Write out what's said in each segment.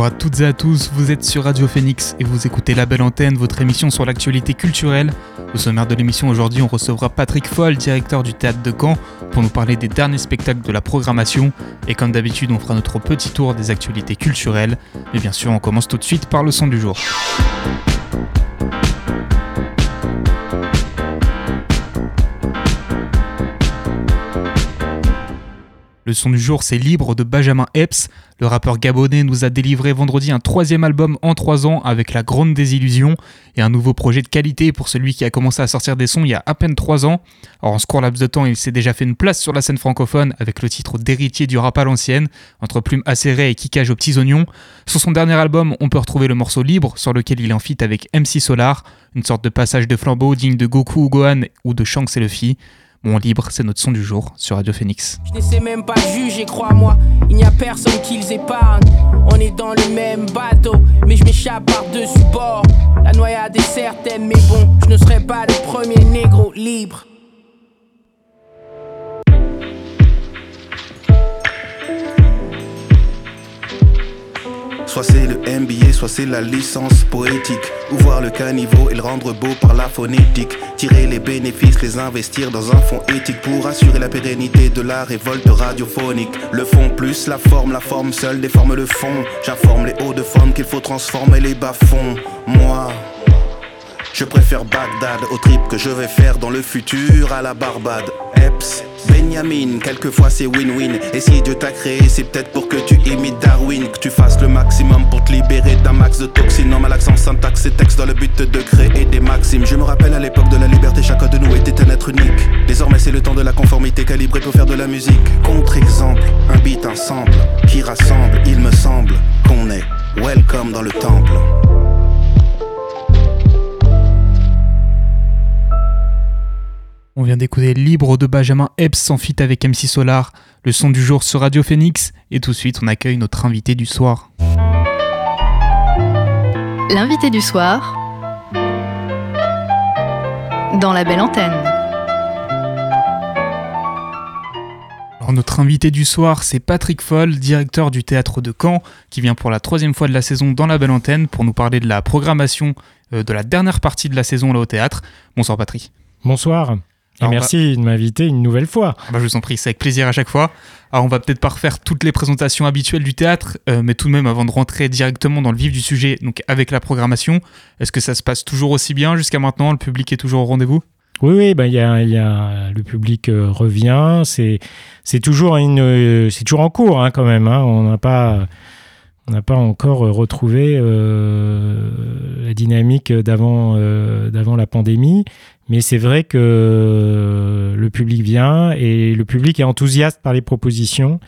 Bonjour à toutes et à tous, vous êtes sur Radio Phoenix et vous écoutez La Belle Antenne, votre émission sur l'actualité culturelle. Au sommaire de l'émission aujourd'hui, on recevra Patrick Foll, directeur du théâtre de Caen, pour nous parler des derniers spectacles de la programmation. Et comme d'habitude, on fera notre petit tour des actualités culturelles. Mais bien sûr, on commence tout de suite par le son du jour. Le son du jour, c'est Libre de Benjamin Epps. Le rappeur gabonais nous a délivré vendredi un troisième album en trois ans avec La Grande Désillusion et un nouveau projet de qualité pour celui qui a commencé à sortir des sons il y a à peine trois ans. En ce court laps de temps, il s'est déjà fait une place sur la scène francophone avec le titre d'héritier du rap à l'ancienne, entre plumes acérées et kickage aux petits oignons. Sur son dernier album, on peut retrouver le morceau Libre sur lequel il est en feat avec MC Solar, une sorte de passage de flambeau digne de Goku ou Gohan ou de Shanks et Luffy. Mon libre, c'est notre son du jour sur Radio Phoenix. Je ne sais même pas juger, crois-moi. Il n'y a personne qui les épargne. On est dans le même bateau, mais je m'échappe par-dessus bord. La noyade est certaine, mais bon, je ne serai pas le premier négro libre. Soit c'est le MBA, soit c'est la licence poétique. Ou voir le caniveau et le rendre beau par la phonétique. Tirer les bénéfices, les investir dans un fonds éthique pour assurer la pérennité de la révolte radiophonique. Le fond plus la forme, la forme seule déforme le fond. J'informe les hauts de forme qu'il faut transformer les bas-fonds. Moi. Je préfère Bagdad au trip que je vais faire dans le futur à la Barbade. Epps, Benjamin, quelquefois c'est win-win. Et si Dieu t'a créé, c'est peut-être pour que tu imites Darwin, que tu fasses le maximum pour te libérer d'un max de toxines. Non, l'accent syntaxe et texte dans le but de créer des maximes. Je me rappelle à l'époque de la liberté, chacun de nous était un être unique. Désormais, c'est le temps de la conformité calibrée pour faire de la musique. Contre-exemple, un beat, un sample qui rassemble. Il me semble qu'on est welcome dans le temple. On vient d'écouter Libre de Benjamin Epps sans fit avec MC Solar, le son du jour sur Radio Phoenix, et tout de suite on accueille notre invité du soir. L'invité du soir dans la belle antenne. Alors notre invité du soir, c'est Patrick Foll, directeur du théâtre de Caen, qui vient pour la troisième fois de la saison dans la belle antenne pour nous parler de la programmation euh, de la dernière partie de la saison là au théâtre. Bonsoir Patrick. Bonsoir. Et Alors, merci de m'inviter une nouvelle fois. Bah, je vous en prie, c'est avec plaisir à chaque fois. Alors on va peut-être pas refaire toutes les présentations habituelles du théâtre, euh, mais tout de même avant de rentrer directement dans le vif du sujet, donc avec la programmation, est-ce que ça se passe toujours aussi bien jusqu'à maintenant? Le public est toujours au rendez-vous? Oui, oui, bah, y a, il y a- le public euh, revient. C'est, c'est toujours une, euh, c'est toujours en cours hein, quand même. hein. On n'a pas, on n'a pas encore retrouvé euh, la dynamique d'avant, d'avant la pandémie. Mais c'est vrai que le public vient et le public est enthousiaste par les propositions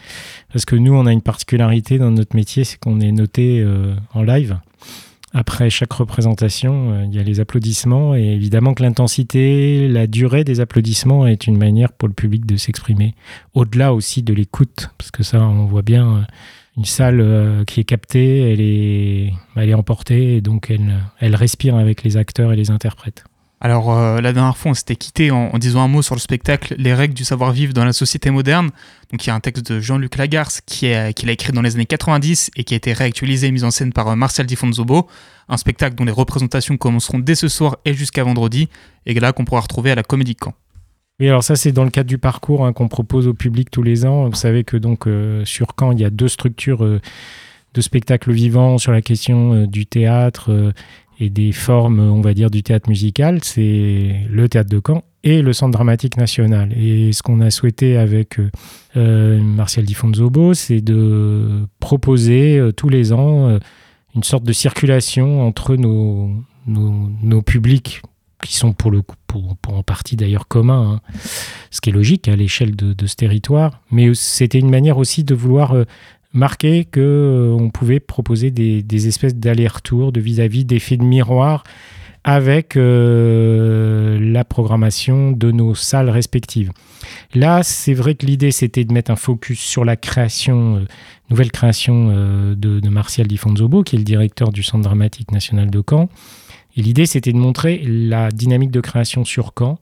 parce que nous, on a une particularité dans notre métier, c'est qu'on est noté euh, en live. Après chaque représentation, euh, il y a les applaudissements et évidemment que l'intensité, la durée des applaudissements est une manière pour le public de s'exprimer. Au-delà aussi de l'écoute, parce que ça, on voit bien euh, une salle qui est captée, elle est, elle est emportée et donc elle, elle respire avec les acteurs et les interprètes. Alors euh, la dernière fois, on s'était quitté en, disant un mot sur le spectacle Les règles du savoir-vivre dans la société moderne. Donc il y a un texte de Jean-Luc Lagarce qui est- qu'il a écrit dans les années 90 et qui a été réactualisé et mis en scène par euh, Martial Di Fonzobo. Un spectacle dont les représentations commenceront dès ce soir et jusqu'à vendredi, et là qu'on pourra retrouver à la Comédie Caen. Oui, alors ça c'est dans le cadre du parcours hein, qu'on propose au public tous les ans. Vous savez que donc euh, sur Caen, il y a deux structures de spectacles vivants sur la question du théâtre et des formes, on va dire, du théâtre musical. C'est le théâtre de Caen et le Centre dramatique national. Et ce qu'on a souhaité avec euh, Martial Di Fonzobo, c'est de proposer euh, tous les ans euh, une sorte de circulation entre nos, nos, publics qui sont pour le pour, pour en partie d'ailleurs communs, hein, ce qui est logique à l'échelle de ce territoire. Mais c'était une manière aussi de vouloir marquer que euh, on pouvait proposer des, espèces d'allers-retours, de vis-à-vis, d'effets de miroir avec euh, la programmation de nos salles respectives. Là, c'est vrai que l'idée, c'était de mettre un focus sur la création, euh, nouvelle création de, de, Martial Di Fonzobo, qui est le directeur du Centre dramatique national de Caen. Et l'idée, c'était de montrer la dynamique de création sur Caen.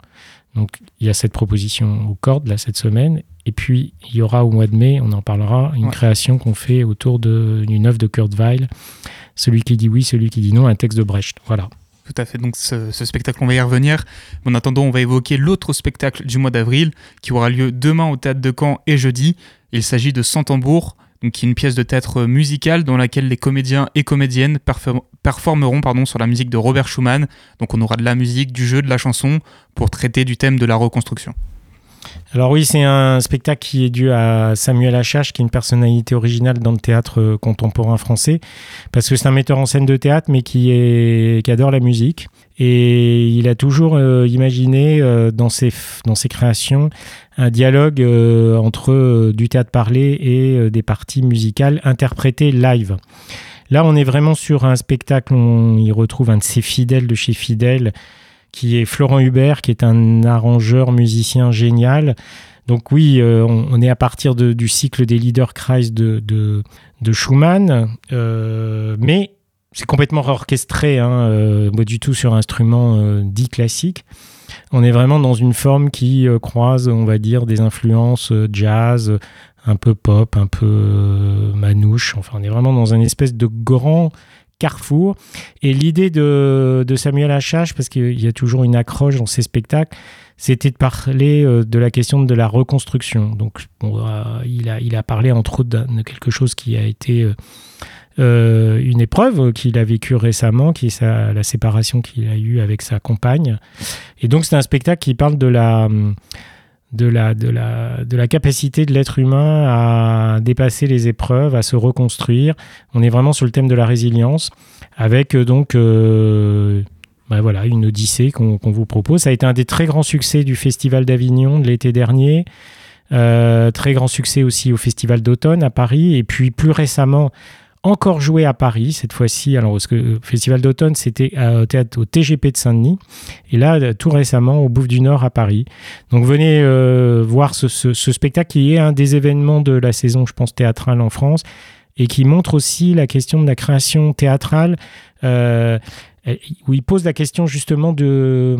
Donc, il y a cette proposition aux cordes, là, cette semaine. Et puis, il y aura au mois de mai, on en parlera, une ouais. création qu'on fait autour d'une œuvre de Kurt Weill, Celui qui dit oui, celui qui dit non, un texte de Brecht. Voilà. Tout à fait, donc ce, ce, spectacle, on va y revenir. En attendant, on va évoquer l'autre spectacle du mois d'avril qui aura lieu demain au Théâtre de Caen et jeudi. Il s'agit de Sans tambour, qui est une pièce de théâtre musicale dans laquelle les comédiens et comédiennes performeront sur la musique de Robert Schumann. Donc on aura de la musique, du jeu, de la chanson pour traiter du thème de la reconstruction. Alors oui, c'est un spectacle qui est dû à Samuel Achache, qui est une personnalité originale dans le théâtre contemporain français, parce que c'est un metteur en scène de théâtre, mais qui, adore la musique. Et il a toujours euh, imaginé euh, dans, ses, créations un dialogue euh, entre du théâtre parlé et des parties musicales interprétées live. Là, on est vraiment sur un spectacle, on y retrouve un de ses fidèles de chez Fidèle, qui est Florent Hubert, qui est un arrangeur musicien génial. Donc oui, euh, on, est à partir du cycle des Liederkreis de, de, de Schumann, euh, mais c'est complètement orchestré, hein, euh, pas du tout sur instrument dit classique. On est vraiment dans une forme qui croise, on va dire, des influences jazz, un peu pop, un peu manouche. Enfin, on est vraiment dans une espèce de grand carrefour. Et l'idée de, Samuel Achache, parce qu'il y a toujours une accroche dans ses spectacles, c'était de parler euh, de la question de la reconstruction. Donc, euh, il, a, il a parlé entre autres de quelque chose qui a été euh, une épreuve qu'il a vécue récemment, qui est la séparation qu'il a eue avec sa compagne. Et donc, c'est un spectacle qui parle de la de la, de la, de la capacité de l'être humain à dépasser les épreuves, à se reconstruire. On est vraiment sur le thème de la résilience, avec donc euh, ben voilà, une odyssée qu'on qu vous propose. Ça a été un des très grands succès du Festival d'Avignon de l'été dernier. Euh, très grand succès aussi au Festival d'automne à Paris. Et puis plus récemment, encore joué à Paris cette fois-ci. Alors, le Festival d'automne, c'était au théâtre au TGP de Saint-Denis. Et là, tout récemment, au Bouffe du Nord à Paris. Donc, venez euh, voir ce, spectacle qui est un des événements de la saison, je pense, théâtrale en France et qui montre aussi la question de la création théâtrale. Euh, où il pose la question justement de,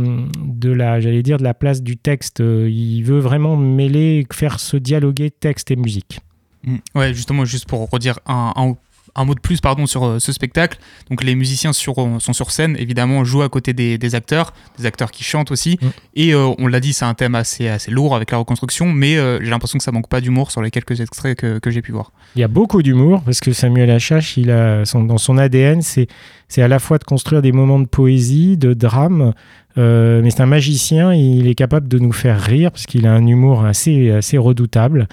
la, j'allais dire, de la place du texte. Il veut vraiment mêler, faire se dialoguer texte et musique. Mmh. Ouais, justement, juste pour redire un un mot de plus pardon sur euh, ce spectacle. Donc les musiciens sur, sont sur scène, évidemment, jouent à côté des, des acteurs, des acteurs qui chantent aussi. Mm. Et euh, on l'a dit, c'est un thème assez, assez lourd avec la reconstruction, mais euh, j'ai l'impression que ça manque pas d'humour sur les quelques extraits que, que j'ai pu voir. Il y a beaucoup d'humour parce que Samuel Achache, il a son, dans son ADN, c'est c'est à la fois de construire des moments de poésie, de drame, euh, mais c'est un magicien, il est capable de nous faire rire parce qu'il a un humour assez, assez redoutable.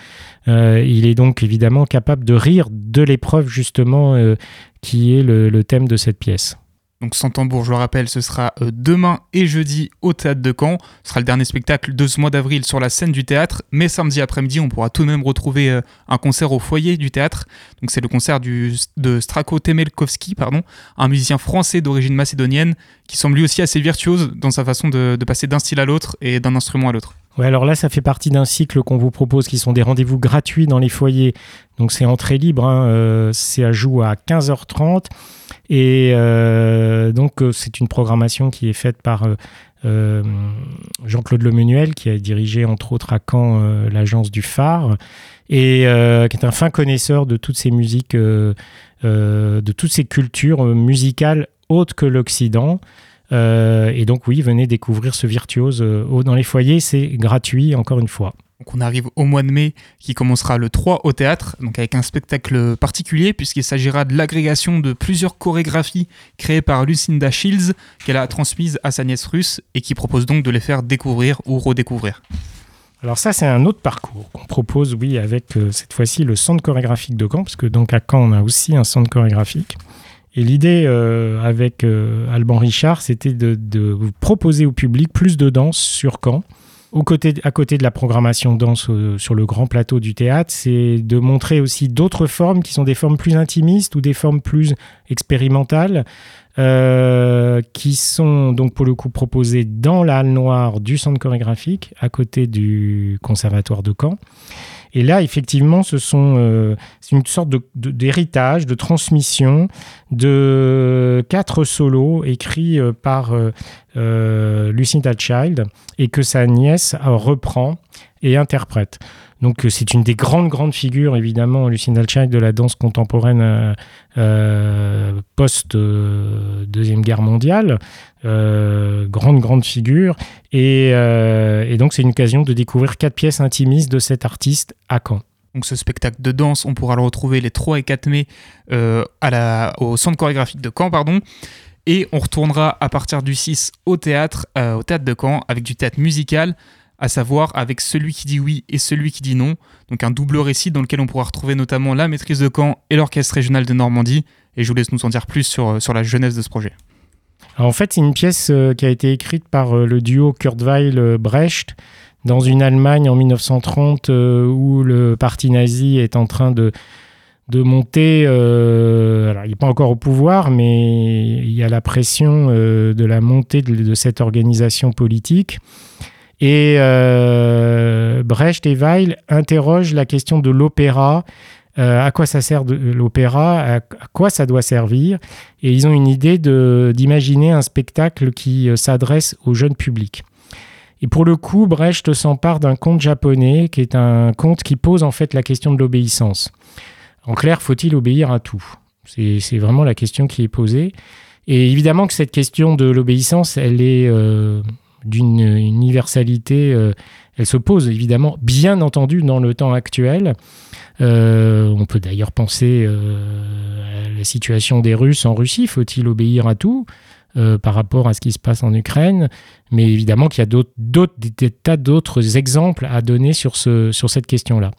Euh, il est donc évidemment capable de rire de l'épreuve justement euh, qui est le, le, thème de cette pièce. Donc sans tambour, je le rappelle, ce sera euh, demain et jeudi au Théâtre de Caen. Ce sera le dernier spectacle de ce mois d'avril sur la scène du théâtre. Mais samedi après-midi, on pourra tout de même retrouver euh, un concert au foyer du théâtre. Donc c'est le concert de Strako Temelkovski, pardon, un musicien français d'origine macédonienne qui semble lui aussi assez virtuose dans sa façon de passer d'un style à l'autre et d'un instrument à l'autre. Ouais, alors là, ça fait partie d'un cycle qu'on vous propose qui sont des rendez-vous gratuits dans les foyers. Donc c'est entrée libre, hein, euh, c'est à jour à 15h30. Et euh, donc, euh, c'est une programmation qui est faite par Jean-Claude Lemenuel, qui a dirigé entre autres à Caen l'agence du phare, et qui est un fin connaisseur de toutes ces musiques, de toutes ces cultures musicales autres que l'Occident. Et donc, oui, venez découvrir ce virtuose dans les foyers, c'est gratuit, encore une fois. Donc on arrive au mois de mai qui commencera le 3 au théâtre, donc avec un spectacle particulier puisqu'il s'agira de l'agrégation de plusieurs chorégraphies créées par Lucinda Shields qu'elle a transmises à sa nièce russe et qui propose donc de les faire découvrir ou redécouvrir. Alors ça c'est un autre parcours qu'on propose oui avec euh, cette fois-ci le centre chorégraphique de Caen parce que donc à Caen on a aussi un centre chorégraphique. Et l'idée euh, avec euh, Alban Richard, c'était de, proposer au public plus de danse sur Caen au côté, à côté de la programmation danse euh, sur le grand plateau du théâtre, c'est de montrer aussi d'autres formes qui sont des formes plus intimistes ou des formes plus expérimentales, qui sont donc pour le coup proposés dans la halle noire du centre chorégraphique, à côté du conservatoire de Caen. Et là, effectivement, ce sont euh, c'est une sorte d'héritage, de, transmission de quatre solos écrits euh, par euh, Lucinda Child et que sa nièce reprend et interprète. Donc c'est une des grandes, grandes figures, évidemment, Lucinda Child de la danse contemporaine post-Deuxième Guerre mondiale. grande, grande figure. Et, donc c'est une occasion de découvrir quatre pièces intimistes de cet artiste à Caen. Donc ce spectacle de danse, on pourra le retrouver les 3 et 4 mai euh, au centre chorégraphique de Caen. Pardon. Et on retournera à partir du 6 au théâtre, euh, au théâtre de Caen, avec du théâtre musical, à savoir avec celui qui dit oui et celui qui dit non. Donc un double récit dans lequel on pourra retrouver notamment la maîtrise de Caen et l'orchestre régional de Normandie. Et je vous laisse nous en dire plus sur, sur la jeunesse de ce projet. en fait, c'est une pièce euh, qui a été écrite par le duo Kurt Weill-Brecht dans une Allemagne en 1930 euh, où le parti nazi est en train de, de monter, euh, alors il n'est pas encore au pouvoir, mais il y a la pression euh, de la montée de, cette organisation politique. Et Brecht et Weil interrogent la question de l'opéra, à quoi ça sert l'opéra, à, quoi ça doit servir, et ils ont une idée d'imaginer un spectacle qui s'adresse au jeune public. Et pour le coup, Brecht s'empare d'un conte japonais qui est un conte qui pose en fait la question de l'obéissance. En clair, faut-il obéir à tout? C'est vraiment la question qui est posée. Et évidemment que cette question de l'obéissance, elle est euh, d'une universalité, euh, elle se pose évidemment, bien entendu, dans le temps actuel. Euh, on peut d'ailleurs penser à la situation des Russes en Russie, faut-il obéir à tout euh, par rapport à ce qui se passe en Ukraine? Mais évidemment qu'il y a d'autres, des, tas d'autres exemples à donner sur, ce, sur cette question-là.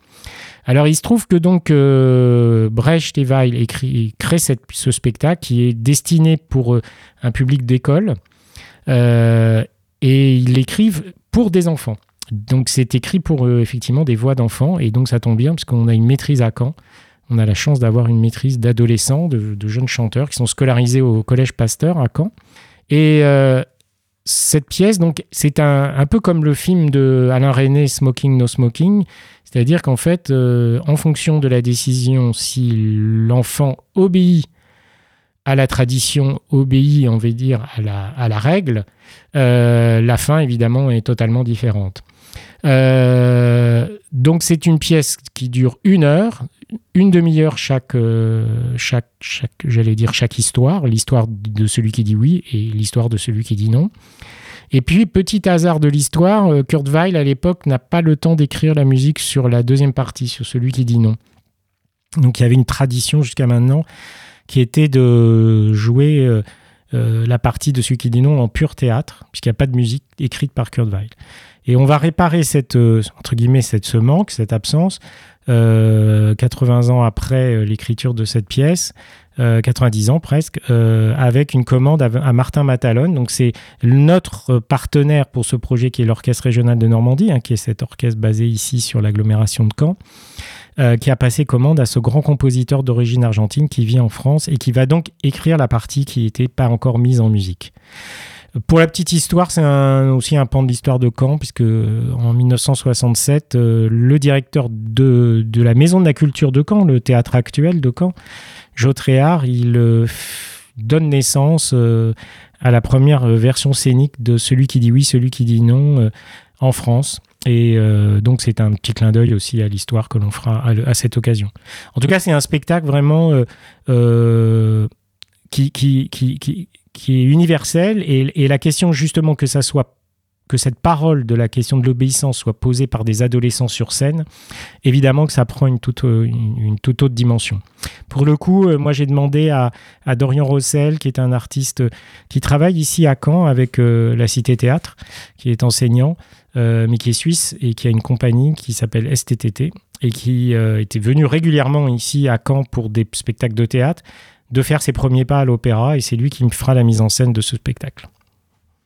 Alors il se trouve que donc euh, Brecht et Weil écrit, créent ce spectacle qui est destiné pour euh, un public d'école et ils l'écrivent pour des enfants. Donc c'est écrit pour effectivement des voix d'enfants et donc ça tombe bien parce qu'on a une maîtrise à Caen on a la chance d'avoir une maîtrise d'adolescents, de, jeunes chanteurs qui sont scolarisés au Collège Pasteur à Caen. Et euh, cette pièce, donc, c'est un, peu comme le film de Alain René, Smoking No Smoking, c'est-à-dire qu'en fait, euh, en fonction de la décision, si l'enfant obéit à la tradition, obéit, on va dire, à la, règle, euh, la fin, évidemment, est totalement différente. donc c'est une pièce qui dure une heure, une demi-heure chaque, euh, chaque, histoire, l'histoire de celui qui dit oui et l'histoire de celui qui dit non. Et puis, petit hasard de l'histoire, euh, Kurt Weill, à l'époque, n'a pas le temps d'écrire la musique sur la deuxième partie, sur celui qui dit non. Donc, il y avait une tradition jusqu'à maintenant qui était de jouer euh, la partie de celui qui dit non en pur théâtre, puisqu'il n'y a pas de musique écrite par Kurt Weill. Et on va réparer cette, entre guillemets, cette, ce manque, cette absence, 80 euh, ans après euh, l'écriture de cette pièce, 90 euh, ans presque, avec une commande à, Martin Matalon. Donc c'est notre partenaire pour ce projet qui est l'Orchestre régional de Normandie, hein, qui est cet orchestre basé ici sur l'agglomération de Caen. qui a passé commande à ce grand compositeur d'origine argentine qui vit en France et qui va donc écrire la partie qui n'était pas encore mise en musique. Pour la petite histoire, c'est aussi un pan de l'histoire de Caen, puisque euh, en 1967, euh, le directeur de, la Maison de la Culture de Caen, le théâtre actuel de Caen, Jo Tréhard, il euh, donne naissance à la première version scénique de Celui qui dit oui, celui qui dit non en France. Et donc c'est un petit clin d'œil aussi à l'histoire que l'on fera à, cette occasion. En tout cas, c'est un spectacle vraiment qui, qui, qui, qui est universel et, la question justement que ça soit que cette parole de la question de l'obéissance soit posée par des adolescents sur scène, évidemment que ça prend une toute, toute autre dimension. Pour le coup, euh, moi j'ai demandé à, Dorian Rossel, qui est un artiste qui travaille ici à Caen avec euh, la Cité Théâtre, qui est enseignant, euh, mais qui est suisse et qui a une compagnie qui s'appelle STTT et qui était venu régulièrement ici à Caen pour des spectacles de théâtre de faire ses premiers pas à l'opéra et c'est lui qui me fera la mise en scène de ce spectacle.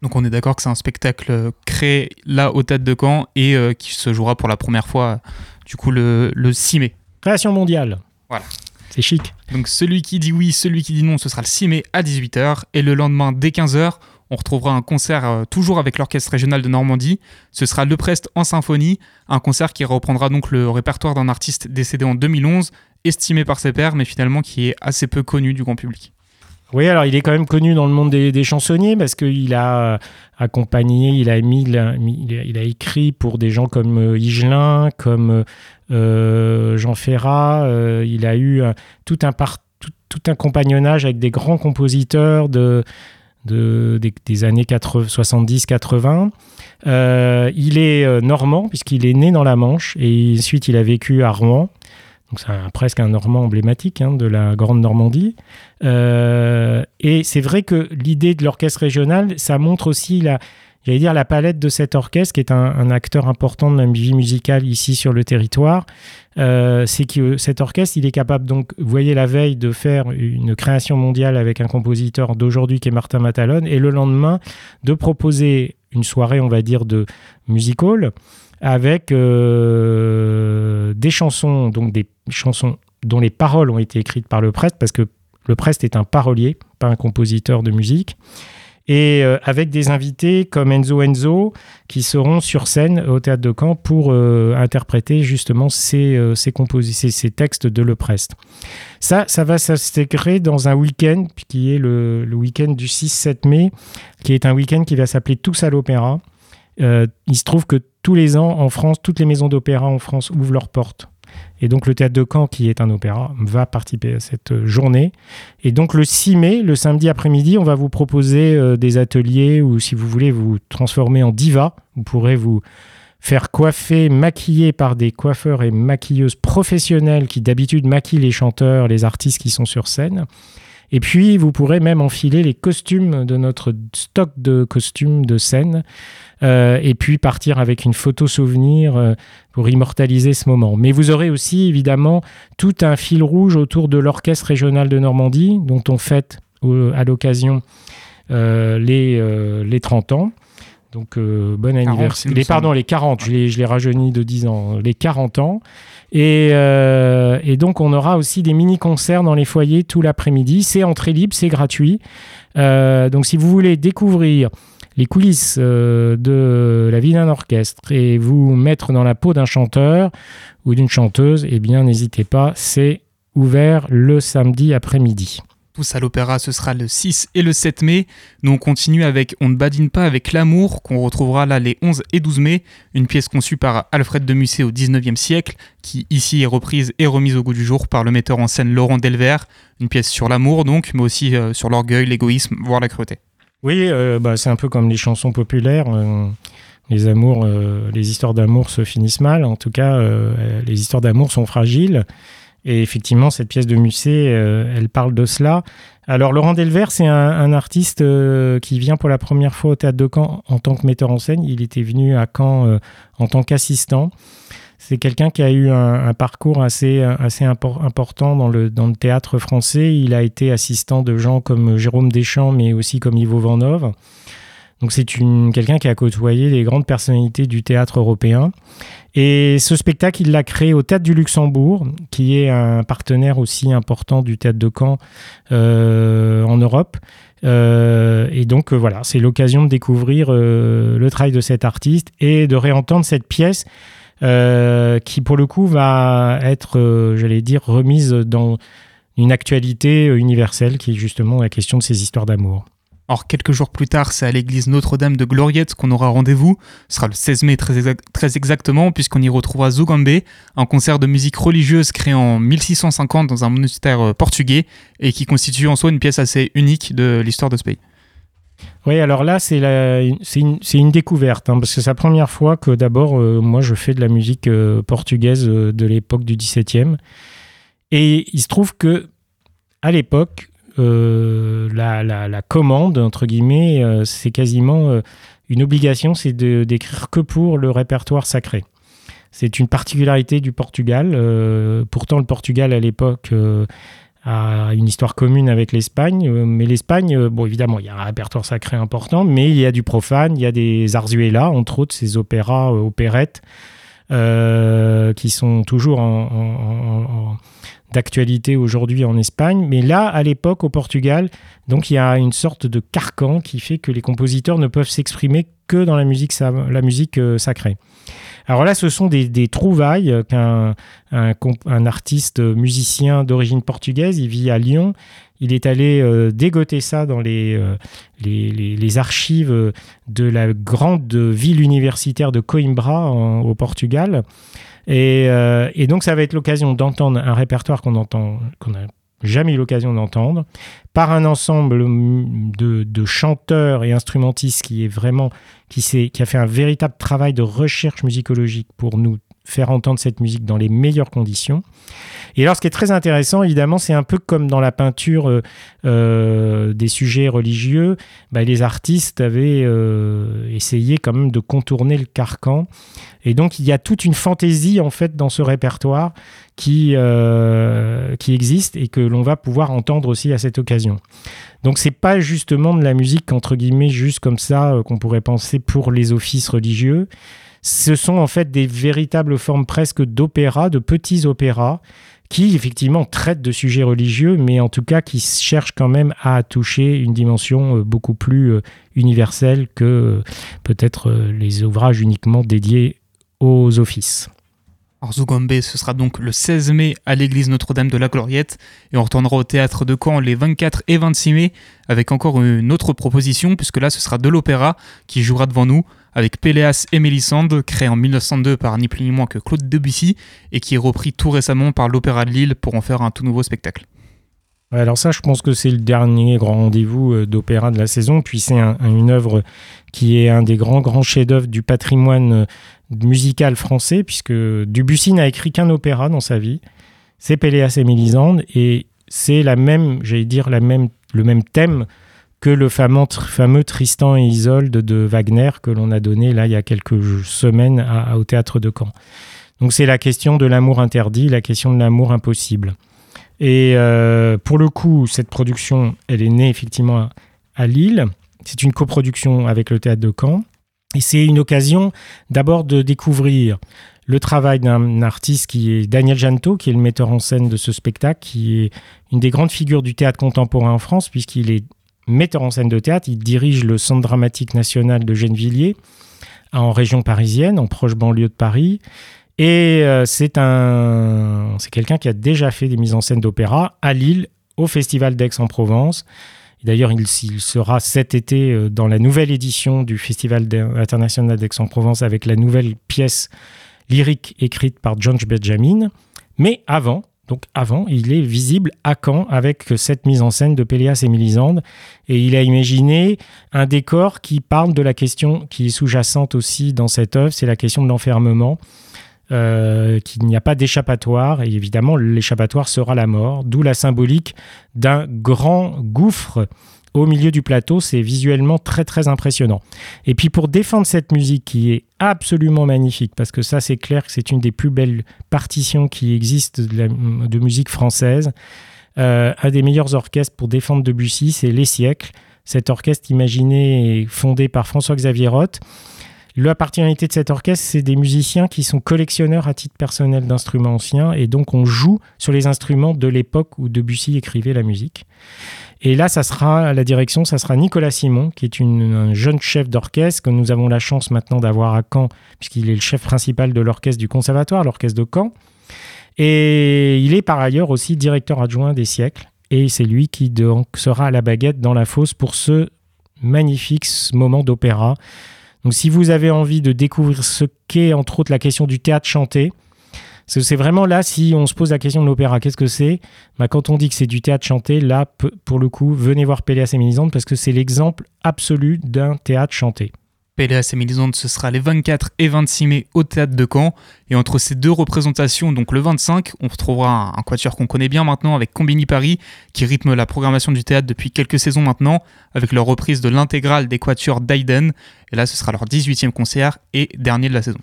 Donc on est d'accord que c'est un spectacle euh, créé là au Théâtre de Caen et euh, qui se jouera pour la première fois du coup le, 6 mai. Création mondiale. Voilà. C'est chic. Donc celui qui dit oui, celui qui dit non, ce sera le 6 mai à 18h. Et le lendemain, dès 15h, on retrouvera un concert euh, toujours avec l'Orchestre régional de Normandie. Ce sera Le Prest en symphonie, un concert qui reprendra donc le répertoire d'un artiste décédé en 2011, estimé par ses pairs, mais finalement qui est assez peu connu du grand public. Oui, alors il est quand même connu dans le monde des, chansonniers parce qu'il a euh, accompagné, il a, mis, il a, écrit pour des gens comme euh, Higelin, comme euh, Jean Ferrat. il a eu tout, un tout, un compagnonnage avec des grands compositeurs de, de des, années 70-80. il est normand puisqu'il est né dans la Manche et ensuite il a vécu à Rouen. C'est presque un Normand emblématique hein, de la Grande Normandie. Euh, et c'est vrai que l'idée de l'orchestre régional, ça montre aussi la, j'allais dire la palette de cet orchestre, qui est un, acteur important de la vie musicale ici sur le territoire. Euh, c'est que cet orchestre, il est capable, donc, vous voyez la veille, de faire une création mondiale avec un compositeur d'aujourd'hui qui est Martin Matalone, et le lendemain, de proposer une soirée, on va dire, de music hall avec euh, des chansons, donc des chansons dont les paroles ont été écrites par le prêtre, parce que le prêtre est un parolier, pas un compositeur de musique, et euh, avec des invités comme Enzo Enzo qui seront sur scène au théâtre de Caen pour euh, interpréter justement ces, ces, ces, textes de Le Prest. Ça, ça va s'intégrer dans un week-end qui est le, le week-end du 6-7 mai, qui est un week-end qui va s'appeler Tous à l'Opéra. il se trouve que tous les ans, en France, toutes les maisons d'opéra en France ouvrent leurs portes. Et donc le théâtre de Caen, qui est un opéra, va participer à cette journée. Et donc le 6 mai, le samedi après-midi, on va vous proposer euh, des ateliers ou si vous voulez vous transformer en diva, vous pourrez vous faire coiffer, maquiller par des coiffeurs et maquilleuses professionnels qui d'habitude maquillent les chanteurs, les artistes qui sont sur scène. Et puis, vous pourrez même enfiler les costumes de notre stock de costumes de scène. Euh, et puis partir avec une photo souvenir euh, pour immortaliser ce moment. Mais vous aurez aussi évidemment tout un fil rouge autour de l'Orchestre régional de Normandie, dont on fête à l'occasion euh, les, les 30 ans. Donc, bon anniversaire. Les, pardon, les 40, je les, je les rajeunis de 10 ans. Les 40 ans. Euh, et, donc, on aura aussi des mini-concerts dans les foyers tout l'après-midi. C'est entrée libre, c'est gratuit. Euh, donc, si vous voulez découvrir les coulisses euh, de la vie d'un orchestre et vous mettre dans la peau d'un chanteur ou d'une chanteuse, eh bien, n'hésitez pas, c'est ouvert le samedi après-midi. Tous à l'opéra, ce sera le 6 et le 7 mai. Nous on continue avec On ne badine pas avec l'amour, qu'on retrouvera là les 11 et 12 mai, une pièce conçue par Alfred de Musset au 19e siècle, qui ici est reprise et remise au goût du jour par le metteur en scène Laurent Delver. Une pièce sur l'amour donc, mais aussi euh, sur l'orgueil, l'égoïsme, voire la cruauté. Oui, euh, bah, c'est un peu comme les chansons populaires. Euh, les amours, les histoires d'amour se finissent mal. En tout cas, les histoires d'amour sont fragiles. Et effectivement, cette pièce de Musset, euh, elle parle de cela. Alors, Laurent Delver, c'est un, artiste euh, qui vient pour la première fois au Théâtre de Caen en tant que metteur en scène. Il était venu à Caen euh, en tant qu'assistant. C'est quelqu'un qui a eu un, parcours assez, assez important dans le, théâtre français. Il a été assistant de gens comme Jérôme Deschamps, mais aussi comme Ivo Vanov. Donc c'est quelqu'un qui a côtoyé les grandes personnalités du théâtre européen. Et ce spectacle, il l'a créé au Théâtre du Luxembourg, qui est un partenaire aussi important du Théâtre de Caen euh, en Europe. Euh, et donc euh, voilà, c'est l'occasion de découvrir le travail de cet artiste et de réentendre cette pièce qui, pour le coup, va être, j'allais dire, remise dans une actualité universelle qui est justement la question de ces histoires d'amour. Or, quelques jours plus tard, c'est à l'église Notre-Dame de Gloriette qu'on aura rendez-vous. Ce sera le 16 mai très, exactement, puisqu'on y retrouvera Zogambe, un concert de musique religieuse créé en 1650 dans un monastère euh, portugais et qui constitue en soi une pièce assez unique de l'histoire de ce pays. Oui, alors là, c'est une, découverte, hein, parce que c'est la première fois que d'abord, euh, moi, je fais de la musique euh, portugaise de l'époque du XVIIe. Et il se trouve que, à l'époque, euh, la, commande, entre guillemets, euh, c'est quasiment euh, une obligation, c'est d'écrire que pour le répertoire sacré. C'est une particularité du Portugal. pourtant, le Portugal, à l'époque, a une histoire commune avec l'Espagne. mais l'Espagne, bon, évidemment, il y a un répertoire sacré important, mais il y a du profane, il y a des arzuelas, entre autres, ces opéras, opérettes, qui sont toujours d'actualité aujourd'hui en Espagne. Mais là, à l'époque, au Portugal, donc il y a une sorte de carcan qui fait que les compositeurs ne peuvent s'exprimer que dans la musique sacrée. Alors là, ce sont des, trouvailles qu'un un, artiste musicien d'origine portugaise, il vit à Lyon, il est allé euh, dégoter ça dans euh, les, archives de la grande ville universitaire de Coimbra au Portugal. Et, euh, et, donc ça va être l'occasion d'entendre un répertoire qu'on entend, jamais eu l'occasion d'entendre, par un ensemble de, chanteurs et instrumentistes qui est vraiment qui, qui a fait un véritable travail de recherche musicologique pour nous faire entendre cette musique dans les meilleures conditions. Et alors, ce qui est très intéressant, évidemment, c'est un peu comme dans la peinture euh, euh, des sujets religieux, bah, les artistes avaient euh, essayé quand même de contourner le carcan. Et donc, il y a toute une fantaisie, en fait, dans ce répertoire qui, qui existe et que l'on va pouvoir entendre aussi à cette occasion. Donc, c'est pas justement de la musique, entre guillemets, juste comme ça, qu'on pourrait penser pour les offices religieux ce sont en fait des véritables formes presque d'opéra, de petits opéras, qui effectivement traitent de sujets religieux, mais en tout cas qui cherchent quand même à toucher une dimension euh, beaucoup plus euh, universelle que euh, peut-être les ouvrages uniquement dédiés aux offices. Alors ce sera donc le 16 mai à l'église Notre-Dame de la Gloriette et on retournera au théâtre de Caen les 24 et 26 mai avec encore une autre proposition puisque là ce sera de l'opéra qui jouera devant nous avec Péléas et Mélisande, créé en 1902 par ni plus ni moins que Claude Debussy et qui est repris tout récemment par l'Opéra de Lille pour en faire un tout nouveau spectacle. alors ça, je pense que c'est le dernier grand rendez-vous euh, d'opéra de la saison, puis c'est une œuvre qui est un des grands grands chefs-d'œuvre du patrimoine euh, musical français, puisque Debussy n'a écrit qu'un opéra dans sa vie, c'est Péléas et Mélisande, et c'est la même, j'allais dire la même, le même thème que le fameux, Tristan et Isolde de Wagner que l'on a donné là il y a quelques semaines au théâtre de Caen. Donc c'est la question de l'amour interdit, la question de l'amour impossible. Et euh, pour le coup, cette production, elle est née effectivement à, Lille. C'est une coproduction avec le théâtre de Caen. Et c'est une occasion d'abord de découvrir le travail d'un artiste qui est Daniel Janto, qui est le metteur en scène de ce spectacle, qui est une des grandes figures du théâtre contemporain en France, puisqu'il est metteur en scène de théâtre. Il dirige le Centre dramatique national de Gennevilliers, en région parisienne, en proche banlieue de Paris. Et euh, c'est un, c'est quelqu'un qui a déjà fait des mises en scène d'opéra à Lille, au Festival d'Aix-en-Provence. D'ailleurs, il, il, sera cet été euh, dans la nouvelle édition du Festival international d'Aix-en-Provence avec la nouvelle pièce lyrique écrite par John Benjamin. Mais avant, donc avant, il est visible à Caen avec cette mise en scène de Péléas et Mélisande. Et il a imaginé un décor qui parle de la question qui est sous-jacente aussi dans cette œuvre, c'est la question de l'enfermement. Euh, qu'il n'y a pas d'échappatoire, et évidemment l'échappatoire sera la mort, d'où la symbolique d'un grand gouffre au milieu du plateau. C'est visuellement très très impressionnant. Et puis pour défendre cette musique qui est absolument magnifique, parce que ça c'est clair que c'est une des plus belles partitions qui existent de, musique française, euh, un des meilleurs orchestres pour défendre Debussy, c'est Les Siècles. Cet orchestre imaginé et fondé par François-Xavier Roth. La particularité de cet orchestre, c'est des musiciens qui sont collectionneurs à titre personnel d'instruments anciens et donc on joue sur les instruments de l'époque où Debussy écrivait la musique. Et là, ça sera la direction, ça sera Nicolas Simon, qui est un jeune chef d'orchestre que nous avons la chance maintenant d'avoir à Caen, puisqu'il est le chef principal de l'orchestre du conservatoire, l'orchestre de Caen. Et il est par ailleurs aussi directeur adjoint des siècles. Et c'est lui qui donc sera à la baguette dans la fosse pour ce magnifique moment d'opéra. Donc si vous avez envie de découvrir ce qu'est entre autres la question du théâtre chanté, c'est vraiment là, si on se pose la question de l'opéra, qu'est-ce que c'est? Bah, Quand on dit que c'est du théâtre chanté, là, pour le coup, venez voir Péléas et Mélisande parce que c'est l'exemple absolu d'un théâtre chanté. Péléas et Mélisande, ce sera les 24 et 26 mai au théâtre de Caen. Et entre ces deux représentations, donc le 25, on retrouvera un, quatuor qu'on connaît bien maintenant avec Combini Paris, qui rythme la programmation du théâtre depuis quelques saisons maintenant, avec leur reprise de l'intégrale des quatuors d'Aiden. Et là, ce sera leur 18e concert et dernier de la saison.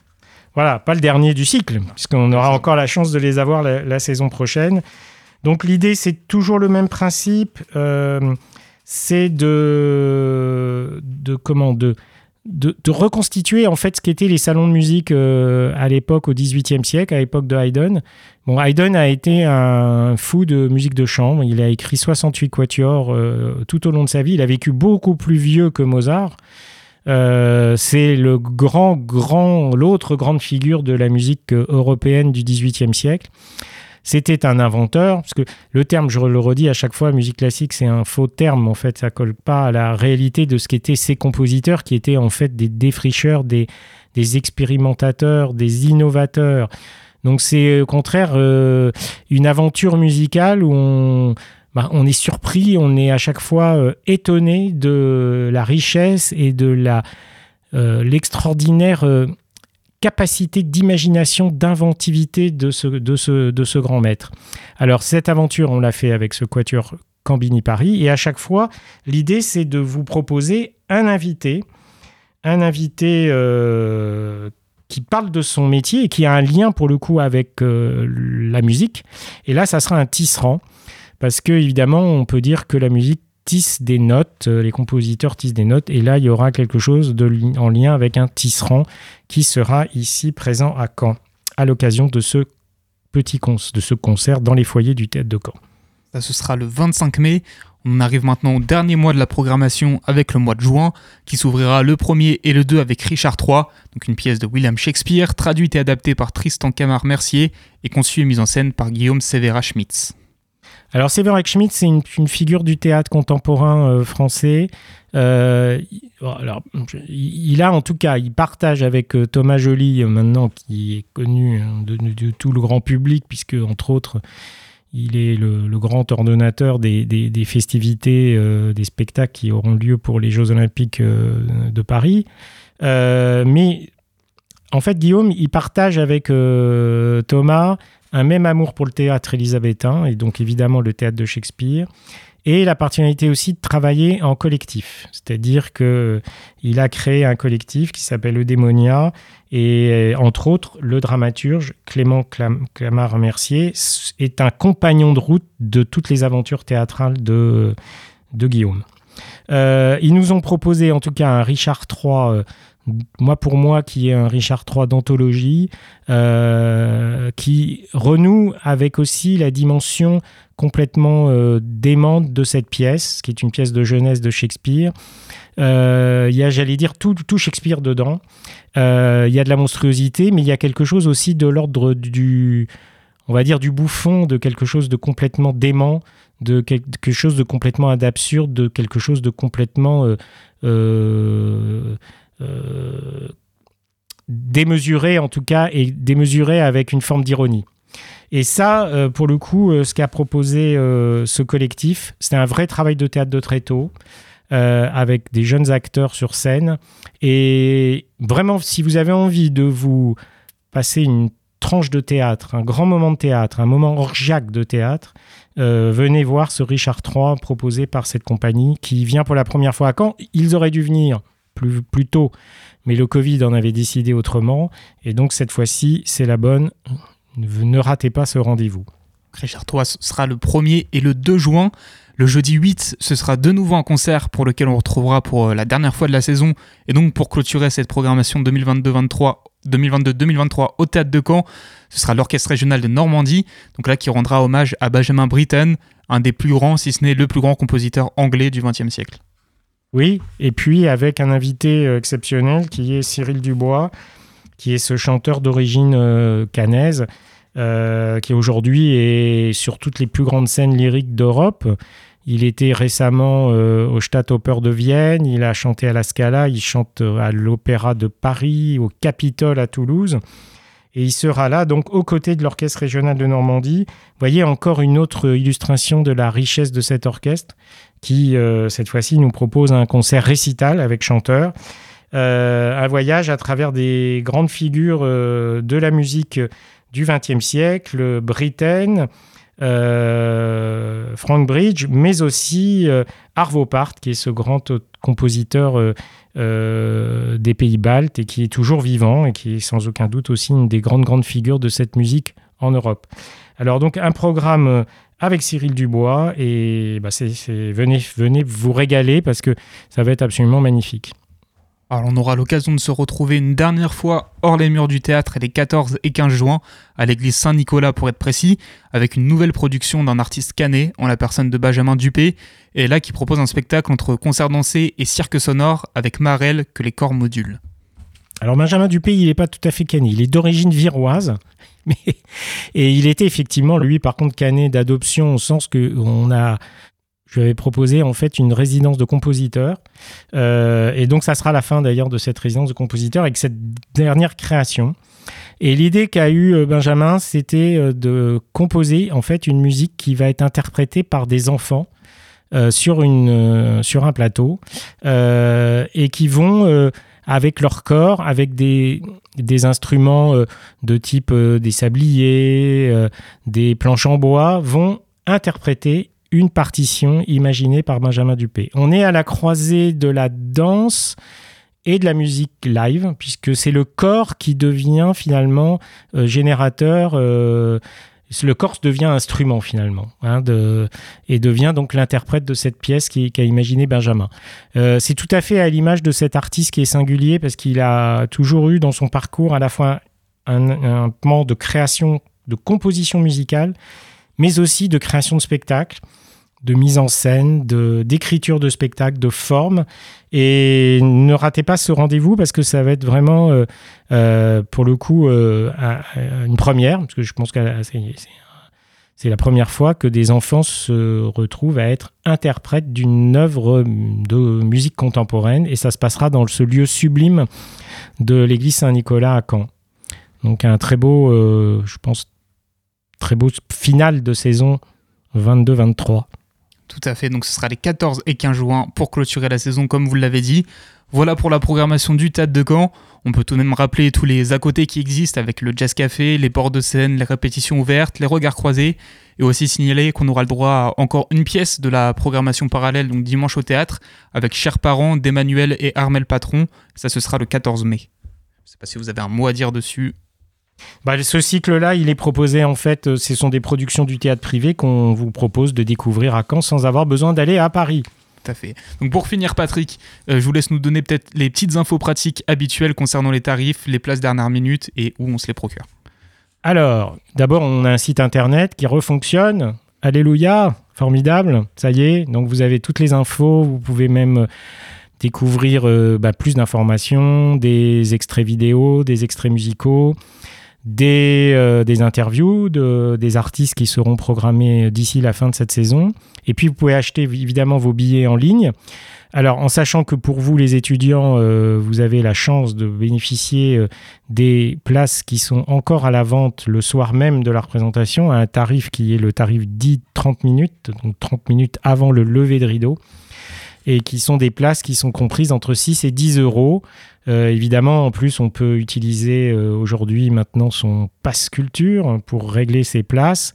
Voilà, pas le dernier du cycle, puisqu'on aura encore la chance de les avoir la, saison prochaine. Donc l'idée, c'est toujours le même principe, euh, c'est de, de, comment, de, de, reconstituer en fait ce qu'étaient les salons de musique euh, à l'époque au XVIIIe siècle, à l'époque de Haydn. Bon, Haydn a été un fou de musique de chambre. Il a écrit 68 quatuors euh, tout au long de sa vie. Il a vécu beaucoup plus vieux que Mozart. Euh, c'est le grand, grand, l'autre grande figure de la musique européenne du XVIIIe siècle. C'était un inventeur, parce que le terme, je le redis à chaque fois, musique classique, c'est un faux terme, en fait, ça colle pas à la réalité de ce qu'étaient ces compositeurs, qui étaient en fait des défricheurs, des, expérimentateurs, des innovateurs. Donc c'est au contraire euh, une aventure musicale où on, bah, on est surpris, on est à chaque fois euh, étonné de la richesse et de euh, l'extraordinaire capacité d'imagination, d'inventivité de ce, de, ce, de ce grand maître. Alors cette aventure, on l'a fait avec ce quatuor Cambini Paris, et à chaque fois, l'idée c'est de vous proposer un invité, un invité euh, qui parle de son métier et qui a un lien pour le coup avec euh, la musique. Et là, ça sera un tisserand, parce que évidemment, on peut dire que la musique tissent des notes, euh, les compositeurs tissent des notes, et là il y aura quelque chose en lien avec un tisserand qui sera ici présent à Caen, à l'occasion de ce petit de ce concert dans les foyers du théâtre de Caen. Ça, ce sera le 25 mai. On arrive maintenant au dernier mois de la programmation avec le mois de juin, qui s'ouvrira le 1er et le 2 avec Richard III, donc une pièce de William Shakespeare, traduite et adaptée par Tristan Camard-Mercier et conçue et mise en scène par Guillaume Severa Schmitz. Alors Severek Schmidt, c'est une, figure du théâtre contemporain euh, français. Euh, alors, il a en tout cas, il partage avec euh, Thomas Joly, maintenant qui est connu hein, de, tout le grand public, puisque entre autres, il est le, grand ordonnateur des, festivités, des spectacles qui auront lieu pour les Jeux Olympiques de Paris. mais en fait, Guillaume, il partage avec Thomas un même amour pour le théâtre élisabétain, et donc évidemment le théâtre de Shakespeare, et la particularité aussi de travailler en collectif. C'est-à-dire qu'il a créé un collectif qui s'appelle Le Démonia, et entre autres, le dramaturge Clément Clamart-Mercier est un compagnon de route de toutes les aventures théâtrales de, de Guillaume. Euh, ils nous ont proposé en tout cas un Richard III moi pour moi qui est un Richard III d'anthologie, euh, qui renoue avec aussi la dimension complètement euh, démente de cette pièce, qui est une pièce de jeunesse de Shakespeare. Euh, il y a, j'allais dire, tout, Shakespeare dedans. Il y a de la monstruosité, mais il y a quelque chose aussi de l'ordre du, on va dire, du bouffon, de quelque chose de complètement dément, de quelque chose de complètement d'absurde, de quelque chose de complètement démesuré en tout cas, et démesuré avec une forme d'ironie. Et ça, euh, pour le coup, euh, ce qu'a proposé ce collectif, c'était un vrai travail de théâtre de très tôt, avec des jeunes acteurs sur scène. Et vraiment, si vous avez envie de vous passer une tranche de théâtre, un grand moment de théâtre, un moment orgiaque de théâtre, venez voir ce Richard III proposé par cette compagnie qui vient pour la première fois à Caen. Ils auraient dû venir plus, tôt. Mais le Covid en avait décidé autrement. Et donc cette fois-ci, c'est la bonne. Ne ratez pas ce rendez-vous. Richard III sera le 1er et le 2 juin. Le jeudi 8, ce sera de nouveau un concert pour lequel on retrouvera pour euh, la dernière fois de la saison. Et donc pour clôturer cette programmation 2022-2023 au Théâtre de Caen, ce sera l'Orchestre régional de Normandie, donc là qui rendra hommage à Benjamin Britten, un des plus grands, si ce n'est le plus grand compositeur anglais du XXe siècle. Oui, et puis avec un invité euh, exceptionnel qui est Cyril Dubois, qui est ce chanteur d'origine euh, canaise, euh, qui aujourd'hui est sur toutes les plus grandes scènes lyriques d'Europe. Il était récemment au Stadtoper de Vienne, il a chanté à la Scala, il chante à l'Opéra de Paris, au Capitole à Toulouse. Et il sera là, donc, aux côtés de l'Orchestre régional de Normandie. Voyez encore une autre illustration de la richesse de cet orchestre qui, euh, cette fois-ci, nous propose un concert récital avec chanteur. Euh, un voyage à travers des grandes figures euh, de la musique du XXe siècle, Britten, Frank Bridge, mais aussi Arvo Part, qui est ce grand compositeur des pays baltes et qui est toujours vivant et qui est sans aucun doute aussi une des grandes grandes figures de cette musique en Europe. Alors donc un programme avec Cyril Dubois. Et bah, c'est, venez, venez vous régaler parce que ça va être absolument magnifique. Alors on aura l'occasion de se retrouver une dernière fois hors les murs du théâtre les 14 et 15 juin à l'église Saint-Nicolas pour être précis, avec une nouvelle production d'un artiste canet en la personne de Benjamin Dupé, et là qui propose un spectacle entre concert dansé et cirque sonore avec Marel que les corps modulent. Alors Benjamin Dupé, il n'est pas tout à fait canet, il est d'origine viroise, et il était effectivement, lui par contre, canet d'adoption au sens que on a je lui avais proposé en fait une résidence de compositeur. Euh, et donc ça sera la fin d'ailleurs de cette résidence de compositeur avec cette dernière création. Et l'idée qu'a eu euh, Benjamin, c'était euh, de composer en fait une musique qui va être interprétée par des enfants sur, une, sur un plateau et qui vont avec leur corps, avec des, instruments de type des sabliers, des planches en bois, vont interpréter une partition imaginée par Benjamin Dupé. On est à la croisée de la danse et de la musique live, puisque c'est le corps qui devient finalement euh, générateur. Euh, le corps devient instrument finalement, hein, et devient donc l'interprète de cette pièce qu'a imaginé Benjamin. Euh, c'est tout à fait à l'image de cet artiste qui est singulier parce qu'il a toujours eu dans son parcours à la fois un, un de création, de composition musicale, mais aussi de création de spectacles de mise en scène, de d'écriture de spectacle, de forme. Et ne ratez pas ce rendez-vous parce que ça va être vraiment, euh, euh, pour le coup, euh, une première, parce que je pense que c'est la première fois que des enfants se retrouvent à être interprètes d'une œuvre de musique contemporaine. Et ça se passera dans ce lieu sublime de l'église Saint-Nicolas à Caen. Donc un très beau, je pense, très beau final de saison 22-23. Tout à fait, donc ce sera les 14 et 15 juin pour clôturer la saison comme vous l'avez dit. Voilà pour la programmation du Théâtre de Caen. On peut tout de même rappeler tous les à côté qui existent avec le jazz café, les bords de scène, les répétitions ouvertes, les regards croisés, et aussi signaler qu'on aura le droit à encore une pièce de la programmation parallèle, donc dimanche au théâtre, avec Chers Parents d'Emmanuel et Armel Patron. Ça, ce sera le 14 mai. Je ne sais pas si vous avez un mot à dire dessus. Bah, ce cycle-là, il est proposé en fait, euh, ce sont des productions du théâtre privé qu'on vous propose de découvrir à Caen sans avoir besoin d'aller à Paris. Tout à fait. Donc pour finir, Patrick, euh, je vous laisse nous donner peut-être les petites infos pratiques habituelles concernant les tarifs, les places dernière minute et où on se les procure. Alors, d'abord, on a un site internet qui refonctionne. Alléluia, formidable, ça y est. Donc vous avez toutes les infos, vous pouvez même euh, découvrir bah, plus d'informations, des extraits vidéo, des extraits musicaux des, euh, des interviews de, des artistes qui seront programmés d'ici la fin de cette saison. Et puis vous pouvez acheter évidemment vos billets en ligne. Alors en sachant que pour vous les étudiants, euh, vous avez la chance de bénéficier euh, des places qui sont encore à la vente le soir même de la représentation à un tarif qui est le tarif dit 30 minutes, donc 30 minutes avant le lever de rideau et qui sont des places qui sont comprises entre 6 et 10 euros. Euh, évidemment, en plus, on peut utiliser euh, aujourd'hui maintenant son passe culture pour régler ses places.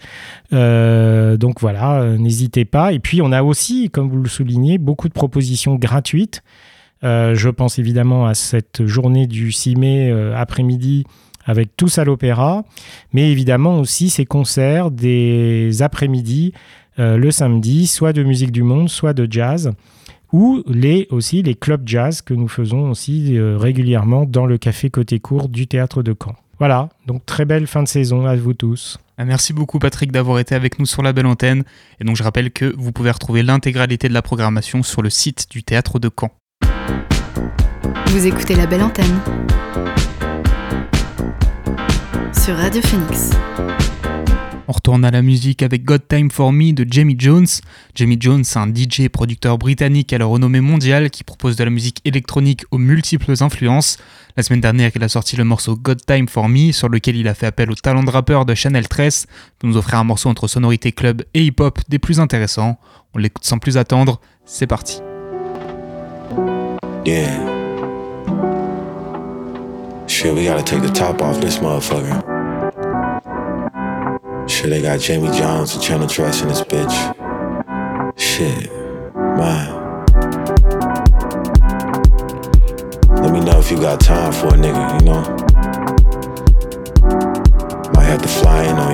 Euh, donc voilà, n'hésitez pas. Et puis, on a aussi, comme vous le soulignez, beaucoup de propositions gratuites. je pense évidemment à cette journée du 6 mai après-midi avec tous à l'opéra, mais évidemment aussi ces concerts des après-midi le samedi, soit de musique du monde, soit de jazz ou les, aussi les clubs jazz que nous faisons aussi euh, régulièrement dans le café Côté Court du théâtre de Caen. Voilà, donc très belle fin de saison à vous tous. Ah, merci beaucoup Patrick d'avoir été avec nous sur la belle antenne. Et donc je rappelle que vous pouvez retrouver l'intégralité de la programmation sur le site du théâtre de Caen. Vous écoutez la belle antenne sur Radio Phoenix. On retourne à la musique avec God Time For Me de Jamie Jones. Jamie Jones, un DJ producteur britannique à la renommée mondiale qui propose de la musique électronique aux multiples influences. La semaine dernière, il a sorti le morceau God Time For Me, sur lequel il a fait appel au talent de rappeur de Chanel 13 pour nous offrir un morceau entre sonorité club et hip-hop des plus intéressants. On l'écoute sans plus attendre, c'est parti. Shit, we gotta take the top off this motherfucker. Shit, they got Jamie Jones and Channel Trust in this bitch. Shit, man. Let me know if you got time for a nigga, you know? Might have to fly in on you.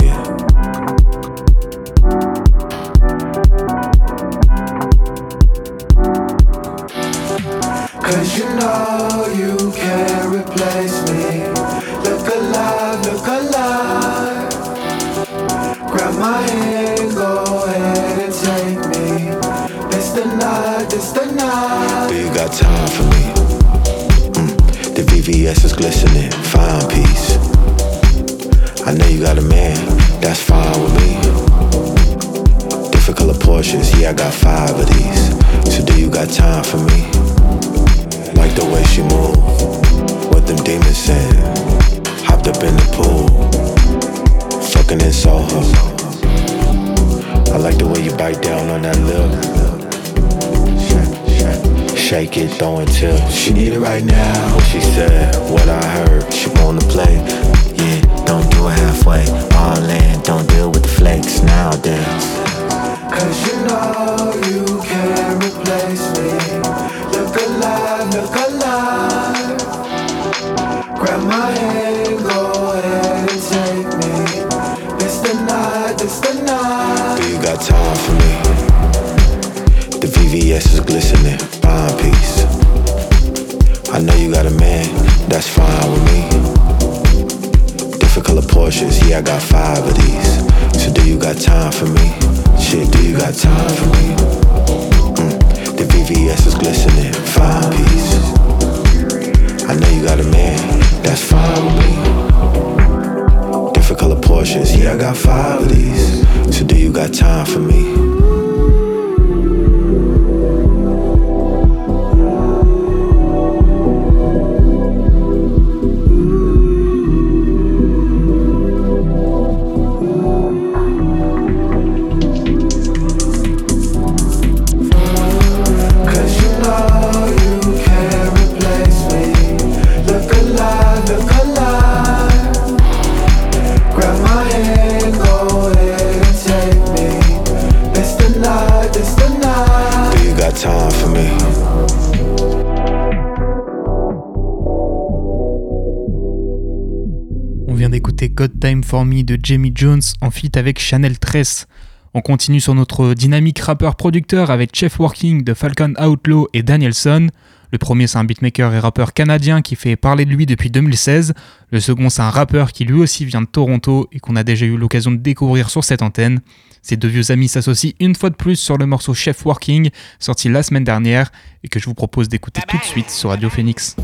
For Me de Jamie Jones en feat avec Chanel Tress. On continue sur notre dynamique rappeur-producteur avec Chef Working de Falcon Outlaw et Danielson. Le premier c'est un beatmaker et rappeur canadien qui fait parler de lui depuis 2016. Le second c'est un rappeur qui lui aussi vient de Toronto et qu'on a déjà eu l'occasion de découvrir sur cette antenne. Ces deux vieux amis s'associent une fois de plus sur le morceau Chef Working sorti la semaine dernière et que je vous propose d'écouter tout de suite sur Radio Phoenix.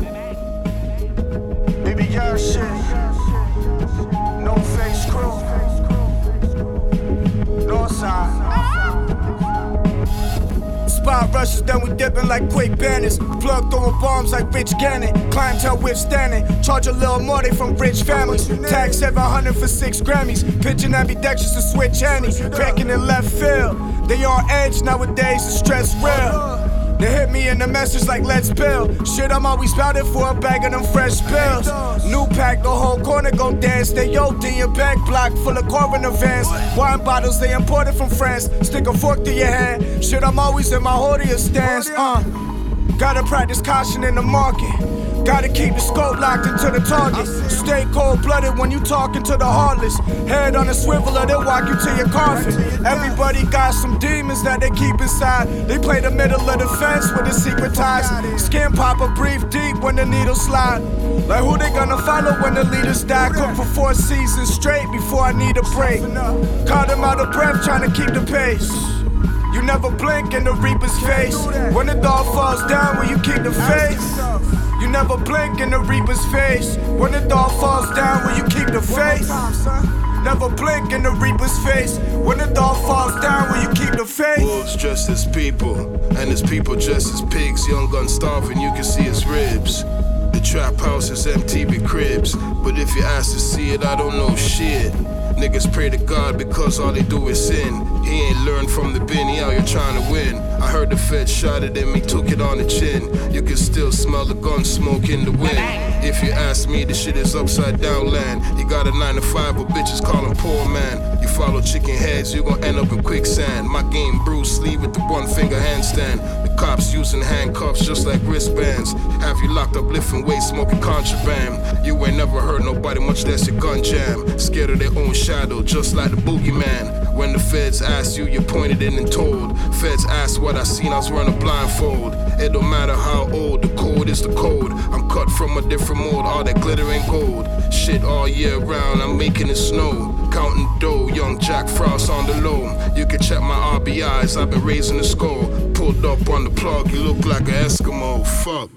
Spot rushes, then we dipping like quick banners. Plug throwing bombs like Rich Gannon. Clientele withstanding. Charge a little more, they from rich families. Tag 700 for six Grammys. Pitching ambidextrous to switch Annie. Cracking in left field. They on edge nowadays, the stress real. They hit me in the message like let's build. Shit, I'm always spouted for a bag of them fresh pills. New pack, the whole corner gon' dance. They yoked in your back block full of coroner vans. Wine bottles they imported from France. Stick a fork to your hand. Shit, I'm always in my Hordia stance. Uh, gotta practice caution in the market. Gotta keep the scope locked into the target. Stay cold blooded when you talking to the heartless. Head on a swivel or they'll walk you to your coffin. Everybody got some demons that they keep inside. They play the middle of the fence with the secret ties. Skin pop a brief deep when the needles slide. Like who they gonna follow when the leaders die? Cook for four seasons straight before I need a break. Caught them out of breath trying to keep the pace. You never blink in the reaper's face. When the dog falls down, will you keep the faith? You never blink in the reaper's face. When the dog falls down, will you keep the faith? Never blink in the reaper's face. When the dog falls down, will you keep the faith? Wolves dressed as people, and his people dressed as pigs. Young gun starving, you can see his ribs. The trap house is empty with cribs, but if you ask to see it, I don't know shit. Niggas pray to God because all they do is sin. He ain't learned from the bin, he out here trying to win. I heard the Fed shot at him, he took it on the chin. You can still smell the gun smoke in the wind. If you ask me, the shit is upside down land. You got a 9 to 5, but bitches call him poor man. You follow chicken heads, you gon' end up in quicksand. My game Bruce Lee with the one finger handstand. The cops using handcuffs just like wristbands. Have you locked up lifting weights, smoking contraband. You ain't never heard nobody, much less your gun jam. Scared of their own shadow, just like the boogeyman. When the feds ask you, you pointed in and told. Feds ask what I seen, I was running blindfold. It don't matter how old, the code is the code. I'm cut from a different mold, all that glitter and gold. Shit all year round, I'm making it snow. Counting dough, young Jack Frost on the low. You can check my RBIs, I've been raising the score. Pulled up on the plug, you look like an Eskimo. Fuck.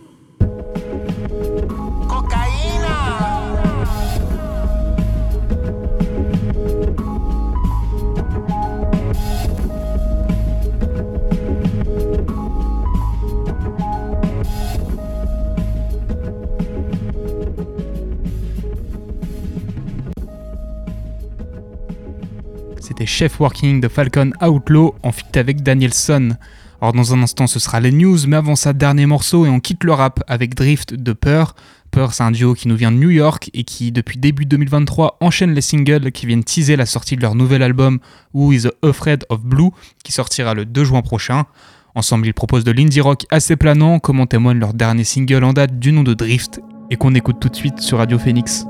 Chef Working de Falcon Outlaw en fit avec Danielson. Alors dans un instant ce sera les news, mais avant ça dernier morceau et on quitte le rap avec Drift de Peur. Peur c'est un duo qui nous vient de New York et qui depuis début 2023 enchaîne les singles qui viennent teaser la sortie de leur nouvel album Who is Afraid of Blue qui sortira le 2 juin prochain. Ensemble ils proposent de l'indie rock assez planant comme en témoigne leur dernier single en date du nom de Drift et qu'on écoute tout de suite sur Radio Phoenix.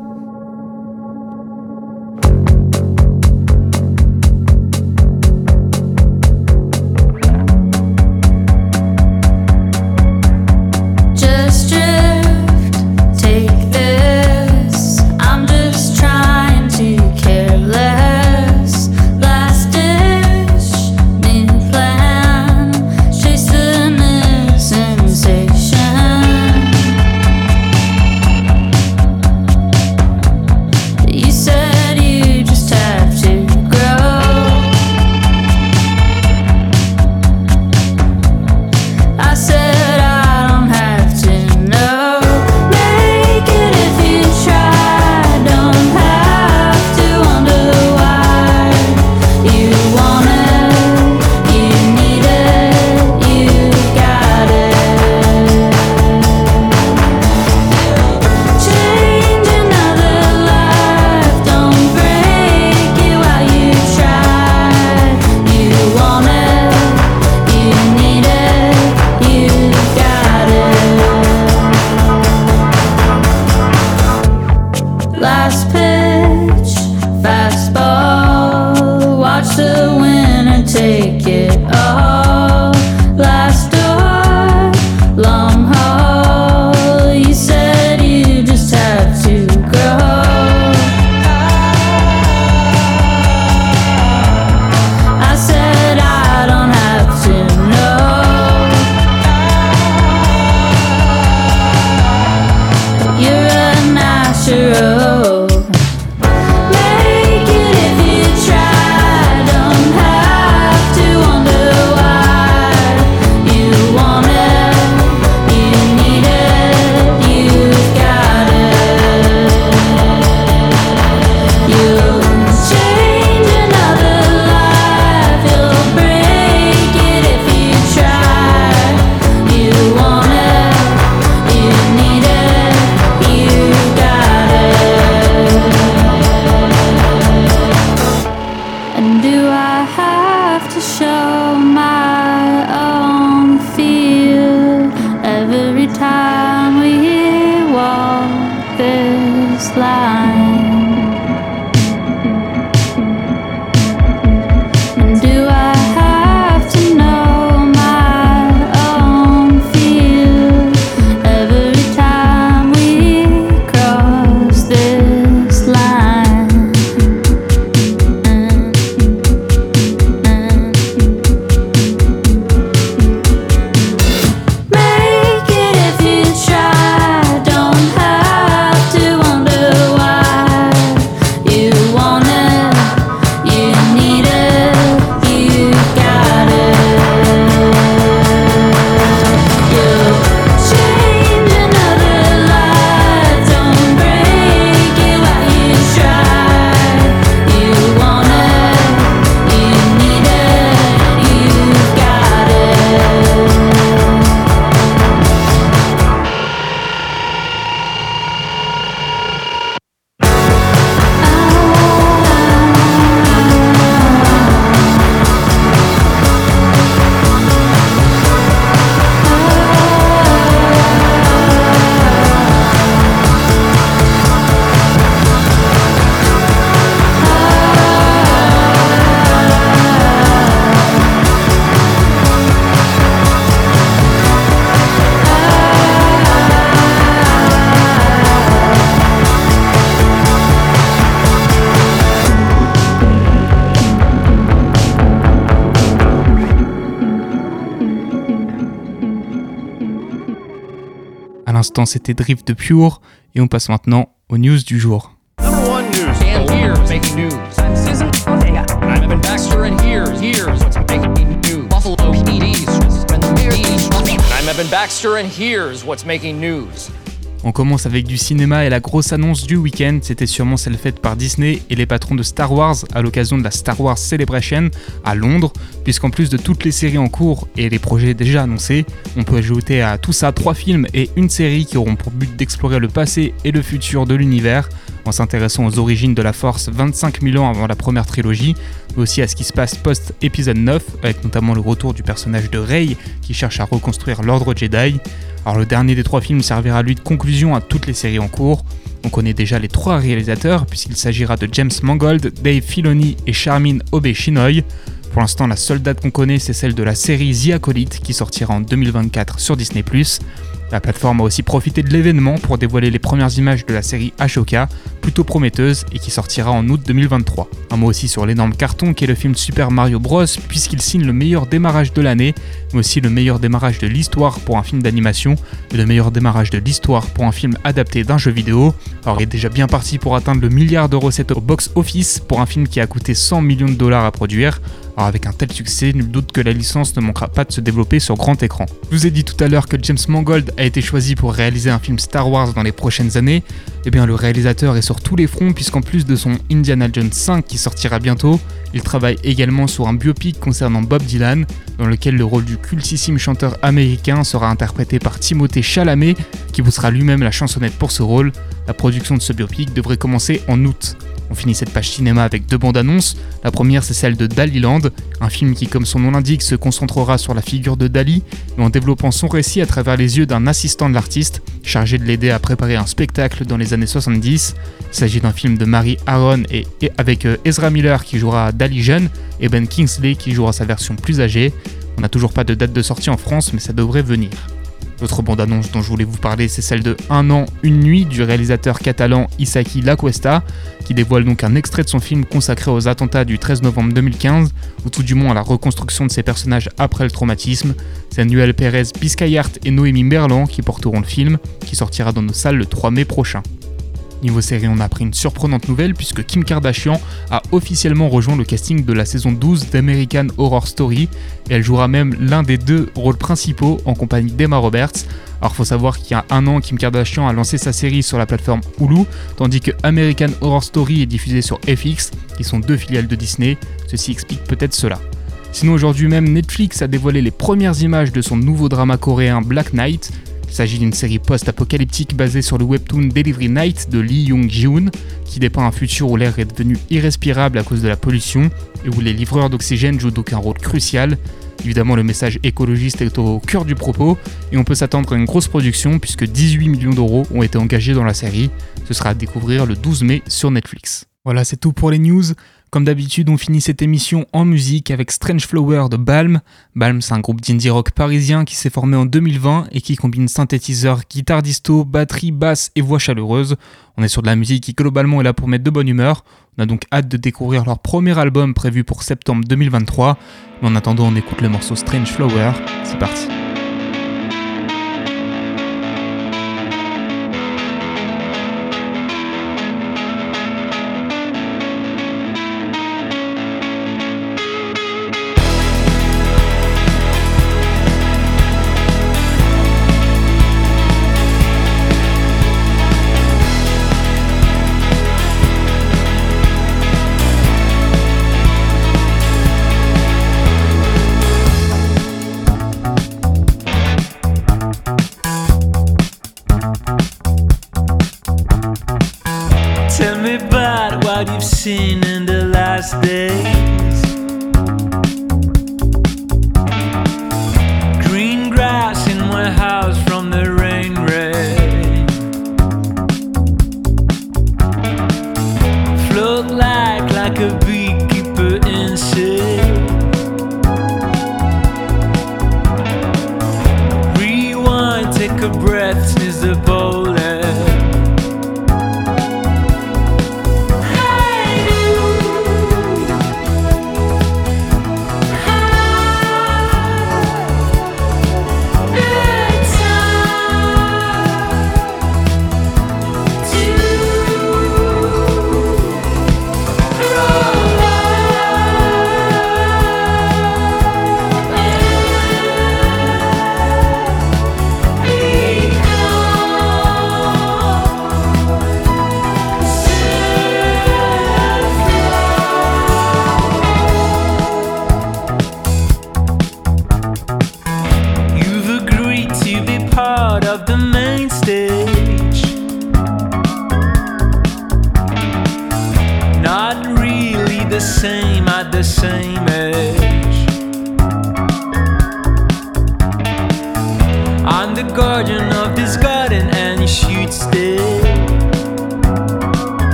L'instant, c'était Drift de Pure et on passe maintenant aux news du jour. On commence avec du cinéma et la grosse annonce du week-end, c'était sûrement celle faite par Disney et les patrons de Star Wars à l'occasion de la Star Wars Celebration à Londres, puisqu'en plus de toutes les séries en cours et les projets déjà annoncés, on peut ajouter à tout ça trois films et une série qui auront pour but d'explorer le passé et le futur de l'univers, en s'intéressant aux origines de la Force 25 000 ans avant la première trilogie, mais aussi à ce qui se passe post-épisode 9, avec notamment le retour du personnage de Rey qui cherche à reconstruire l'ordre Jedi. Alors le dernier des trois films servira lui de conclusion à toutes les séries en cours. On connaît déjà les trois réalisateurs puisqu'il s'agira de James Mangold, Dave Filoni et Charmin Obey-Chinoy. Pour l'instant, la seule date qu'on connaît, c'est celle de la série The Acolyte qui sortira en 2024 sur Disney+. La plateforme a aussi profité de l'événement pour dévoiler les premières images de la série Ashoka, plutôt prometteuse et qui sortira en août 2023. Un mot aussi sur l'énorme carton qu'est le film Super Mario Bros, puisqu'il signe le meilleur démarrage de l'année, mais aussi le meilleur démarrage de l'histoire pour un film d'animation et le meilleur démarrage de l'histoire pour un film adapté d'un jeu vidéo. Alors il est déjà bien parti pour atteindre le milliard de recettes au box-office pour un film qui a coûté 100 millions de dollars à produire. Alors avec un tel succès, nul doute que la licence ne manquera pas de se développer sur grand écran. Je vous ai dit tout à l'heure que James Mangold a été choisi pour réaliser un film Star Wars dans les prochaines années. Eh bien le réalisateur est sur tous les fronts puisqu'en plus de son Indiana Jones 5 qui sortira bientôt, il travaille également sur un biopic concernant Bob Dylan, dans lequel le rôle du cultissime chanteur américain sera interprété par Timothée Chalamet, qui vous sera lui-même la chansonnette pour ce rôle. La production de ce biopic devrait commencer en août. On finit cette page cinéma avec deux bandes annonces. La première, c'est celle de Daliland, un film qui, comme son nom l'indique, se concentrera sur la figure de Dali, mais en développant son récit à travers les yeux d'un assistant de l'artiste, chargé de l'aider à préparer un spectacle dans les années 70. Il s'agit d'un film de Mary Aaron et, avec euh, Ezra Miller qui jouera Dali jeune et Ben Kingsley qui jouera sa version plus âgée. On n'a toujours pas de date de sortie en France, mais ça devrait venir. L'autre bande-annonce dont je voulais vous parler, c'est celle de Un an, une nuit du réalisateur catalan Isaki Lacuesta, qui dévoile donc un extrait de son film consacré aux attentats du 13 novembre 2015, ou tout du moins à la reconstruction de ses personnages après le traumatisme. C'est Noël Pérez Biscayart et Noémie Merlan qui porteront le film, qui sortira dans nos salles le 3 mai prochain. Niveau série, on a appris une surprenante nouvelle puisque Kim Kardashian a officiellement rejoint le casting de la saison 12 d'American Horror Story et elle jouera même l'un des deux rôles principaux en compagnie d'Emma Roberts. Alors faut savoir qu'il y a un an, Kim Kardashian a lancé sa série sur la plateforme Hulu, tandis que American Horror Story est diffusé sur FX, qui sont deux filiales de Disney. Ceci explique peut-être cela. Sinon aujourd'hui même, Netflix a dévoilé les premières images de son nouveau drama coréen Black Knight, il s'agit d'une série post-apocalyptique basée sur le webtoon Delivery Night de Lee Young-jiun, qui dépeint un futur où l'air est devenu irrespirable à cause de la pollution et où les livreurs d'oxygène jouent donc un rôle crucial. Évidemment, le message écologiste est au cœur du propos et on peut s'attendre à une grosse production puisque 18 millions d'euros ont été engagés dans la série. Ce sera à découvrir le 12 mai sur Netflix. Voilà, c'est tout pour les news. Comme d'habitude, on finit cette émission en musique avec Strange Flower de Balm. Balm, c'est un groupe d'indie rock parisien qui s'est formé en 2020 et qui combine synthétiseur, guitare disto, batterie, basse et voix chaleureuse. On est sur de la musique qui globalement est là pour mettre de bonne humeur. On a donc hâte de découvrir leur premier album prévu pour septembre 2023. Mais en attendant, on écoute le morceau Strange Flower. C'est parti.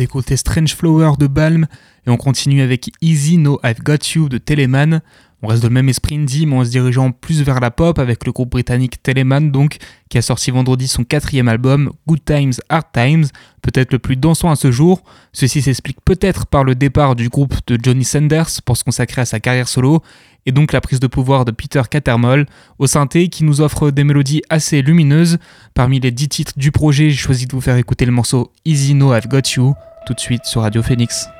D'écouter Strange Flower de Balm et on continue avec Easy No I've Got You de Teleman. On reste dans le même esprit indie, mais en se dirigeant plus vers la pop avec le groupe britannique Teleman, donc, qui a sorti vendredi son quatrième album, Good Times, Hard Times, peut-être le plus dansant à ce jour. Ceci s'explique peut-être par le départ du groupe de Johnny Sanders pour se consacrer à sa carrière solo, et donc la prise de pouvoir de Peter Cattermole au synthé qui nous offre des mélodies assez lumineuses. Parmi les dix titres du projet, j'ai choisi de vous faire écouter le morceau Easy No I've Got You tout de suite sur Radio Phoenix.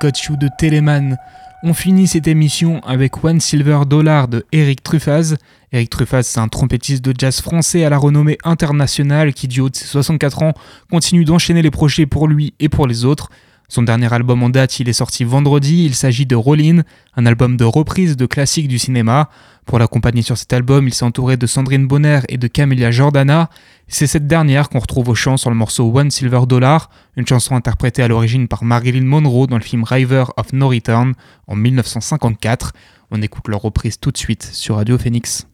Got de Telemann. On finit cette émission avec One Silver Dollar de Eric Truffaz. Eric Truffaz, c'est un trompettiste de jazz français à la renommée internationale qui, du haut de ses 64 ans, continue d'enchaîner les projets pour lui et pour les autres. Son dernier album en date, il est sorti vendredi, il s'agit de Rollin, un album de reprise de classiques du cinéma. Pour l'accompagner sur cet album, il s'est entouré de Sandrine Bonner et de Camelia Jordana. C'est cette dernière qu'on retrouve au chant sur le morceau One Silver Dollar, une chanson interprétée à l'origine par Marilyn Monroe dans le film River of No Return en 1954. On écoute leur reprise tout de suite sur Radio Phoenix.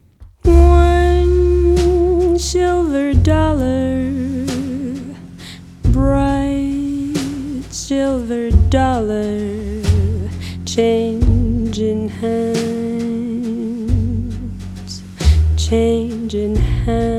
One silver dollar, silver dollar change in hands, change in hands.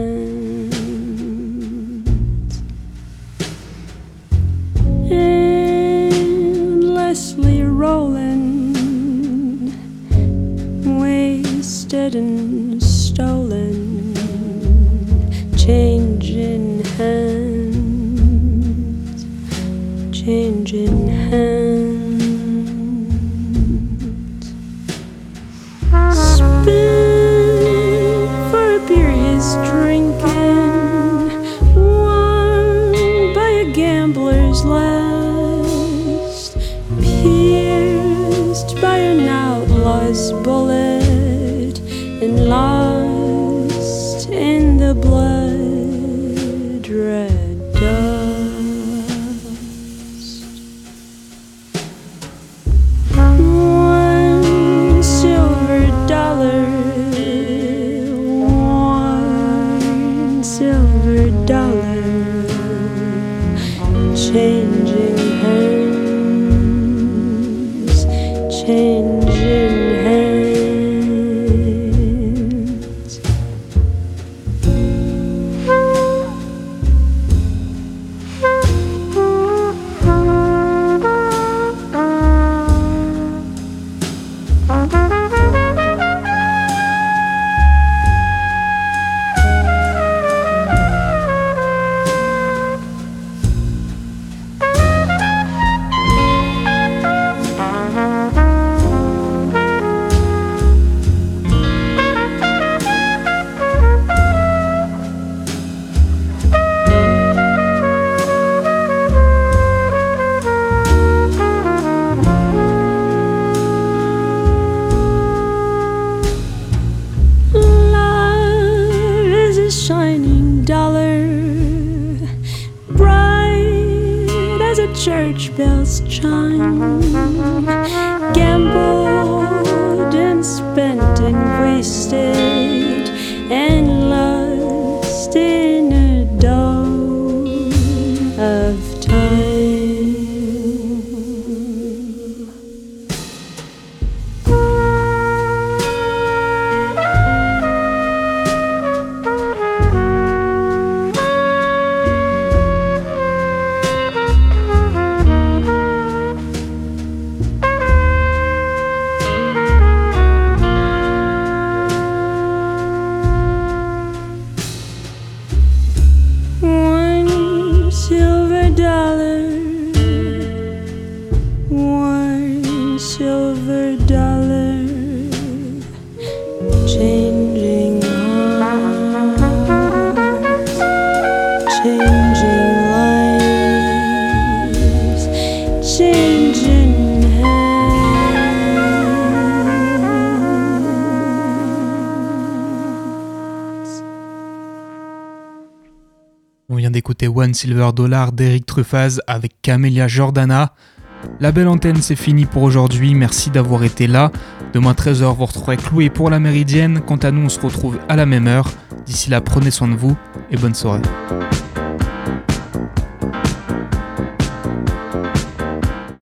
D'écouter One Silver Dollar d'Eric Truffaz avec Camélia Jordana. La belle antenne, c'est fini pour aujourd'hui. Merci d'avoir été là. Demain 13h, vous retrouverez Chloé pour la Méridienne. Quant à nous, on se retrouve à la même heure. D'ici là, prenez soin de vous et bonne soirée.